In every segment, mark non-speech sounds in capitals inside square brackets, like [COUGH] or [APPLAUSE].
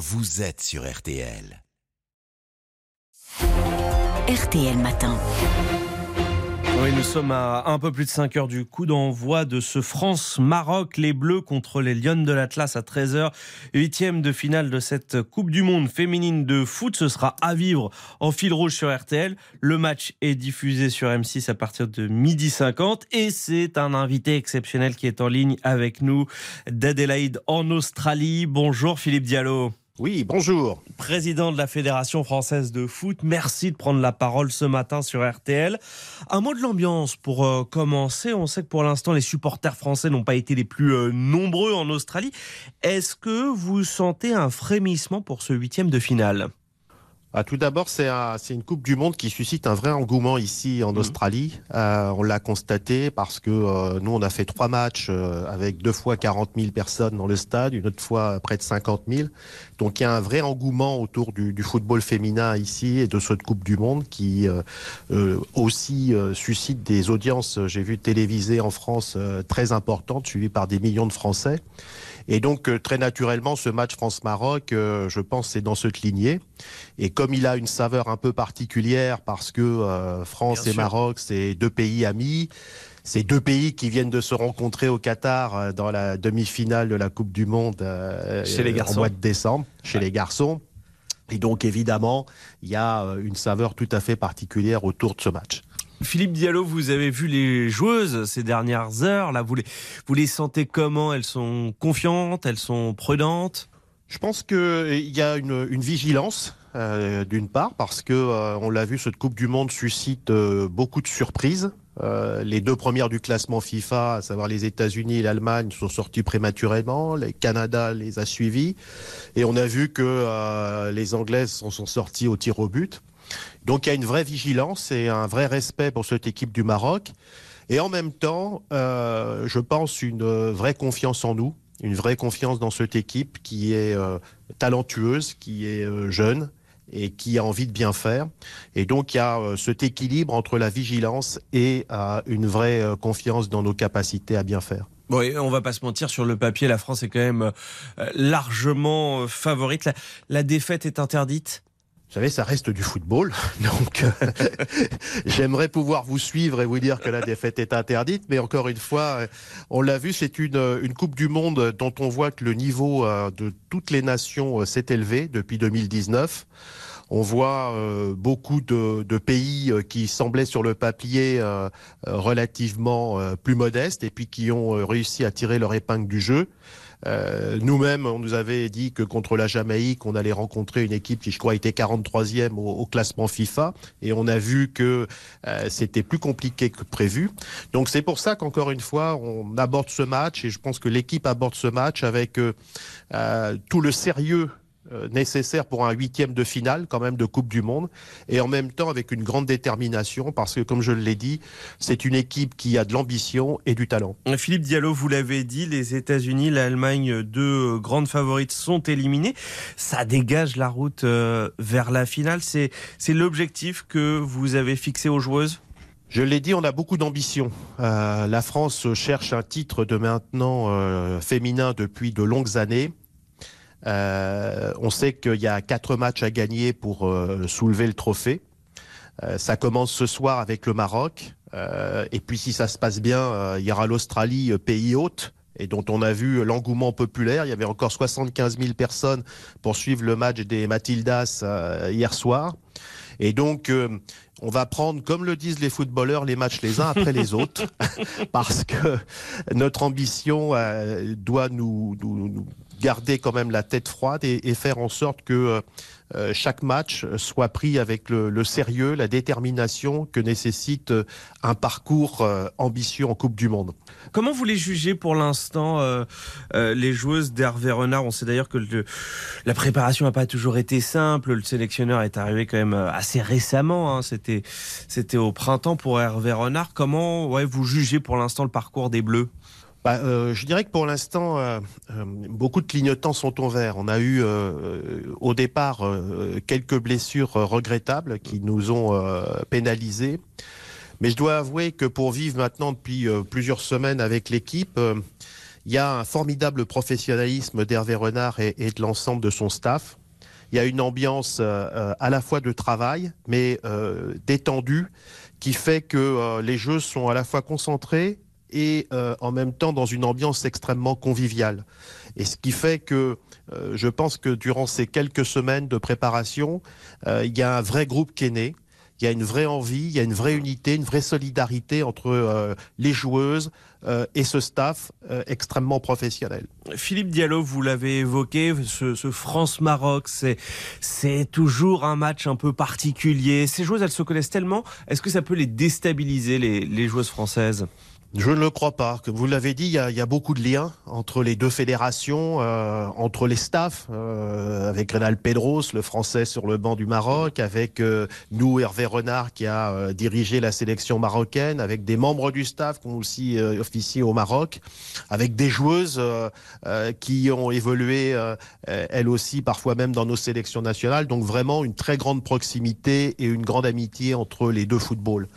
vous êtes sur RTL. RTL Matin. Oui, nous sommes à un peu plus de 5 heures du coup d'envoi de ce France-Maroc. Les Bleus contre les Lions de l'Atlas à 13h. Huitième de finale de cette Coupe du Monde féminine de foot. Ce sera à vivre en fil rouge sur RTL. Le match est diffusé sur M6 à partir de midi 50 et c'est un invité exceptionnel qui est en ligne avec nous d'Adélaïde en Australie. Bonjour Philippe Diallo. Oui, bonjour. Président de la Fédération française de foot, merci de prendre la parole ce matin sur RTL. Un mot de l'ambiance pour euh, commencer. On sait que pour l'instant, les supporters français n'ont pas été les plus euh, nombreux en Australie. Est-ce que vous sentez un frémissement pour ce huitième de finale? Ah, tout d'abord, c'est une Coupe du Monde qui suscite un vrai engouement ici en mmh. Australie. Euh, on l'a constaté parce que euh, nous, on a fait trois matchs euh, avec deux fois 40 000 personnes dans le stade, une autre fois près de 50 000. Donc il y a un vrai engouement autour du, du football féminin ici et de cette Coupe du Monde qui aussi suscite des audiences, j'ai vu télévisées en France très importantes, suivies par des millions de Français. Et donc, euh, très naturellement, ce match France-Maroc, euh, je pense, c'est dans cette lignée. Et comme il a une saveur un peu particulière, parce que euh, France et Maroc, c'est deux pays amis, c'est deux pays qui viennent de se rencontrer au Qatar dans la demi-finale de la Coupe du Monde chez les garçons. en mois de décembre, chez les garçons. Et donc, évidemment, il y a une saveur tout à fait particulière autour de ce match. Philippe Diallo, vous avez vu les joueuses ces dernières heures. Là, vous les, vous les sentez comment? Elles sont confiantes Elles sont prudentes? Je pense qu'il y a une, vigilance. Euh, d'une part parce que euh, on l'a vu cette Coupe du Monde suscite euh, beaucoup de surprises les deux premières du classement FIFA, à savoir les États-Unis et l'Allemagne, sont sortis prématurément. Le Canada les a suivis. Et on a vu que les Anglaises sont, sont sorties au tir au but. Donc il y a une vraie vigilance et un vrai respect pour cette équipe du Maroc. Et en même temps, euh, je pense une vraie confiance en nous, une vraie confiance dans cette équipe qui est euh, talentueuse, qui est euh, jeune et qui a envie de bien faire. Et donc il y a cet équilibre entre la vigilance et une vraie confiance dans nos capacités à bien faire. Oui, on va pas se mentir, sur le papier, la France est quand même largement favorite. la défaite est interdite? Vous savez, ça reste du football, [LAUGHS] donc euh, [LAUGHS] j'aimerais pouvoir vous suivre et vous dire que la défaite est interdite, mais encore une fois, euh, on l'a vu, c'est une, euh, une Coupe du Monde dont on voit que le niveau de toutes les nations s'est élevé depuis 2019. On voit beaucoup de, de, pays qui semblaient sur le papier relativement plus modestes et puis qui ont réussi à tirer leur épingle du jeu. Euh, nous-mêmes, on nous avait dit que contre la Jamaïque, on allait rencontrer une équipe qui, je crois, était 43e au, classement FIFA. Et on a vu que euh, c'était plus compliqué que prévu. Donc c'est pour ça qu'encore une fois, on aborde ce match et je pense que l'équipe aborde ce match avec euh, tout le sérieux euh, nécessaire pour un huitième de finale quand même de Coupe du Monde et en même temps avec une grande détermination parce que comme je l'ai dit c'est une équipe qui a de l'ambition et du talent. Philippe Diallo vous l'avez dit les États-Unis l'Allemagne deux grandes favorites sont éliminées ça dégage la route euh, vers la finale c'est c'est l'objectif que vous avez fixé aux joueuses? Je l'ai dit, on a beaucoup d'ambition. Euh, la France cherche un titre de maintenant féminin depuis de longues années. Euh, on sait qu'il y a quatre matchs à gagner pour euh, soulever le trophée. Euh, ça commence ce soir avec le Maroc. et puis si ça se passe bien, il y aura l'Australie, pays hôte et dont on a vu l'engouement populaire. Il y avait encore 75 000 personnes pour suivre le match des Matildas hier soir. Et donc, on va prendre, comme le disent les footballeurs, les matchs les uns après les autres, [LAUGHS] parce que notre ambition doit nous, garder quand même la tête froide et, faire en sorte que euh, euh, chaque match soit pris avec le, sérieux, la détermination que nécessite euh, un parcours ambitieux en Coupe du Monde. Comment vous les jugez pour l'instant, les joueuses d'Hervé Renard? On sait d'ailleurs que la préparation n'a pas toujours été simple. Le sélectionneur est arrivé quand même assez récemment. Hein. C'était, c'était au printemps pour Hervé Renard. Comment vous jugez pour l'instant le parcours des Bleus? Bah, euh, je dirais que pour l'instant, euh, euh, beaucoup de clignotants sont ouverts. On a eu au départ quelques blessures regrettables qui nous ont pénalisés. Mais je dois avouer que pour vivre maintenant depuis plusieurs semaines avec l'équipe, Il y a un formidable professionnalisme d'Hervé Renard et, de l'ensemble de son staff. Il y a une ambiance euh, à la fois de travail, mais euh, détendue, qui fait que euh, les jeux sont à la fois concentrés et en même temps dans une ambiance extrêmement conviviale. Et ce qui fait que je pense que durant ces quelques semaines de préparation, il y a un vrai groupe qui est né il y a une vraie envie, il y a une vraie unité, une vraie solidarité entre euh, les joueuses euh, et ce staff euh, extrêmement professionnel. Philippe Diallo, vous l'avez évoqué, ce, France-Maroc, c'est toujours un match un peu particulier. Ces joueuses, elles se connaissent tellement. Est-ce que ça peut les déstabiliser, les, les joueuses françaises? Je ne le crois pas. Comme vous l'avez dit, il y, a, beaucoup de liens entre les deux fédérations, euh, entre les staffs, euh, avec Renal Pedros, le français sur le banc du Maroc, avec euh, nous, Hervé Renard, qui a dirigé la sélection marocaine, avec des membres du staff qui ont aussi officié au Maroc, avec des joueuses qui ont évolué, elles aussi, parfois même dans nos sélections nationales. Donc vraiment une très grande proximité et une grande amitié entre les deux footballs.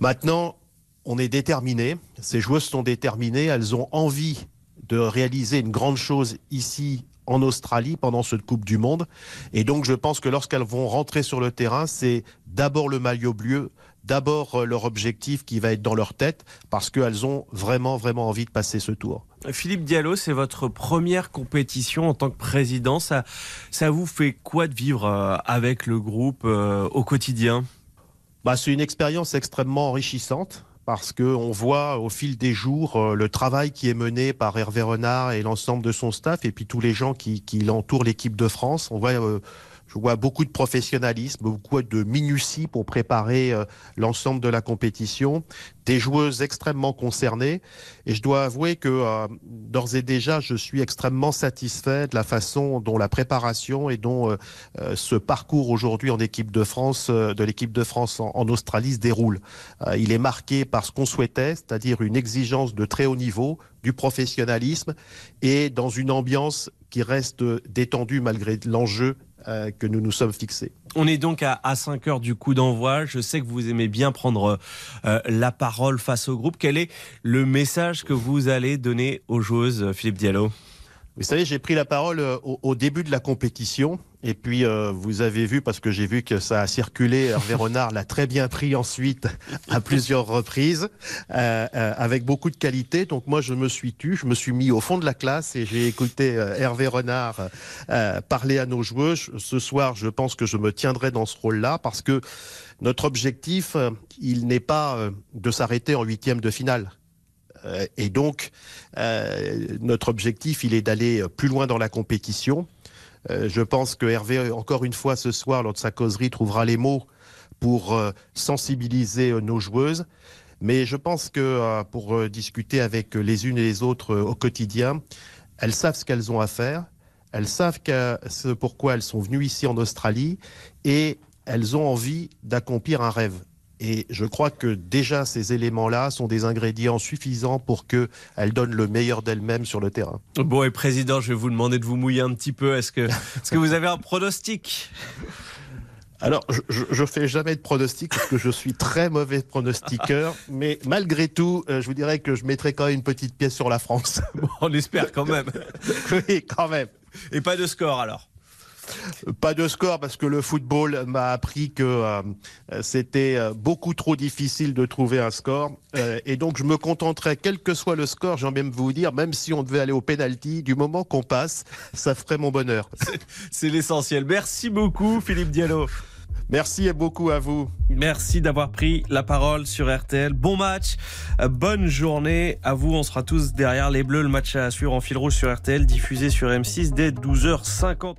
Maintenant, on est déterminé, ces joueuses sont déterminées, elles ont envie de réaliser une grande chose ici en Australie pendant cette Coupe du Monde. Et donc je pense que lorsqu'elles vont rentrer sur le terrain, c'est d'abord le maillot bleu, d'abord euh, leur objectif qui va être dans leur tête, parce qu'elles ont vraiment, vraiment envie de passer ce tour. Philippe Diallo, c'est votre première compétition en tant que président. Ça, ça vous fait quoi de vivre euh, avec le groupe euh, au quotidien? Bah, C'est une expérience extrêmement enrichissante parce qu'on voit au fil des jours euh, le travail qui est mené par Hervé Renard et l'ensemble de son staff, et puis tous les gens qui, qui l'entourent l'équipe de France. On voit euh, je vois beaucoup de professionnalisme, beaucoup de minutie pour préparer euh, l'ensemble de la compétition, des joueuses extrêmement concernées. Et je dois avouer que euh, d'ores et déjà, je suis extrêmement satisfait de la façon dont la préparation et dont euh, ce parcours aujourd'hui en équipe de France, de l'équipe de France en, en, Australie se déroule. il est marqué par ce qu'on souhaitait, c'est-à-dire une exigence de très haut niveau, du professionnalisme et dans une ambiance qui reste détendue malgré l'enjeu euh, que nous nous sommes fixés. On est donc à, 5 heures du coup d'envoi. Je sais que vous aimez bien prendre euh, la parole face au groupe. Quel est le message que vous allez donner aux joueuses, Philippe Diallo? Vous savez, j'ai pris la parole euh, au, début de la compétition. Et puis, euh, vous avez vu, parce que j'ai vu que ça a circulé, Hervé Renard l'a très bien pris ensuite à plusieurs reprises, euh, avec beaucoup de qualité. Donc moi, je me suis tu, je me suis mis au fond de la classe et j'ai écouté Hervé Renard parler à nos joueurs. Ce soir, je pense que je me tiendrai dans ce rôle-là, parce que notre objectif, il n'est pas de s'arrêter en huitième de finale. Euh, et donc, euh, notre objectif, il est d'aller plus loin dans la compétition. Euh, je pense que Hervé, encore une fois ce soir, lors de sa causerie, trouvera les mots pour sensibiliser nos joueuses. Mais je pense que pour discuter avec les unes et les autres au quotidien, elles savent ce qu'elles ont à faire, elles savent pourquoi elles sont venues ici en Australie et elles ont envie d'accomplir un rêve. Et je crois que déjà ces éléments-là sont des ingrédients suffisants pour qu'elles donnent le meilleur d'elles-mêmes sur le terrain. Bon, et Président, je vais vous demander de vous mouiller un petit peu. Est-ce que, est que vous avez un pronostic? Alors, je, je fais jamais de pronostic parce que je suis très mauvais pronostiqueur, mais malgré tout, euh, je vous dirais que je mettrai quand même une petite pièce sur la France. Bon, on espère quand même. [LAUGHS] oui, quand même. Et pas de score alors? Pas de score parce que le football m'a appris que euh, c'était euh, beaucoup trop difficile de trouver un score. Euh, et donc je me contenterai, quel que soit le score, j'ai de vous dire, même si on devait aller au penalty, du moment qu'on passe, ça ferait mon bonheur. C'est l'essentiel. Merci beaucoup Philippe Diallo. Merci et beaucoup à vous. Merci d'avoir pris la parole sur RTL. Bon match, bonne journée à vous. On sera tous derrière les Bleus. Le match à suivre en fil rouge sur RTL, diffusé sur M6 dès 12h50.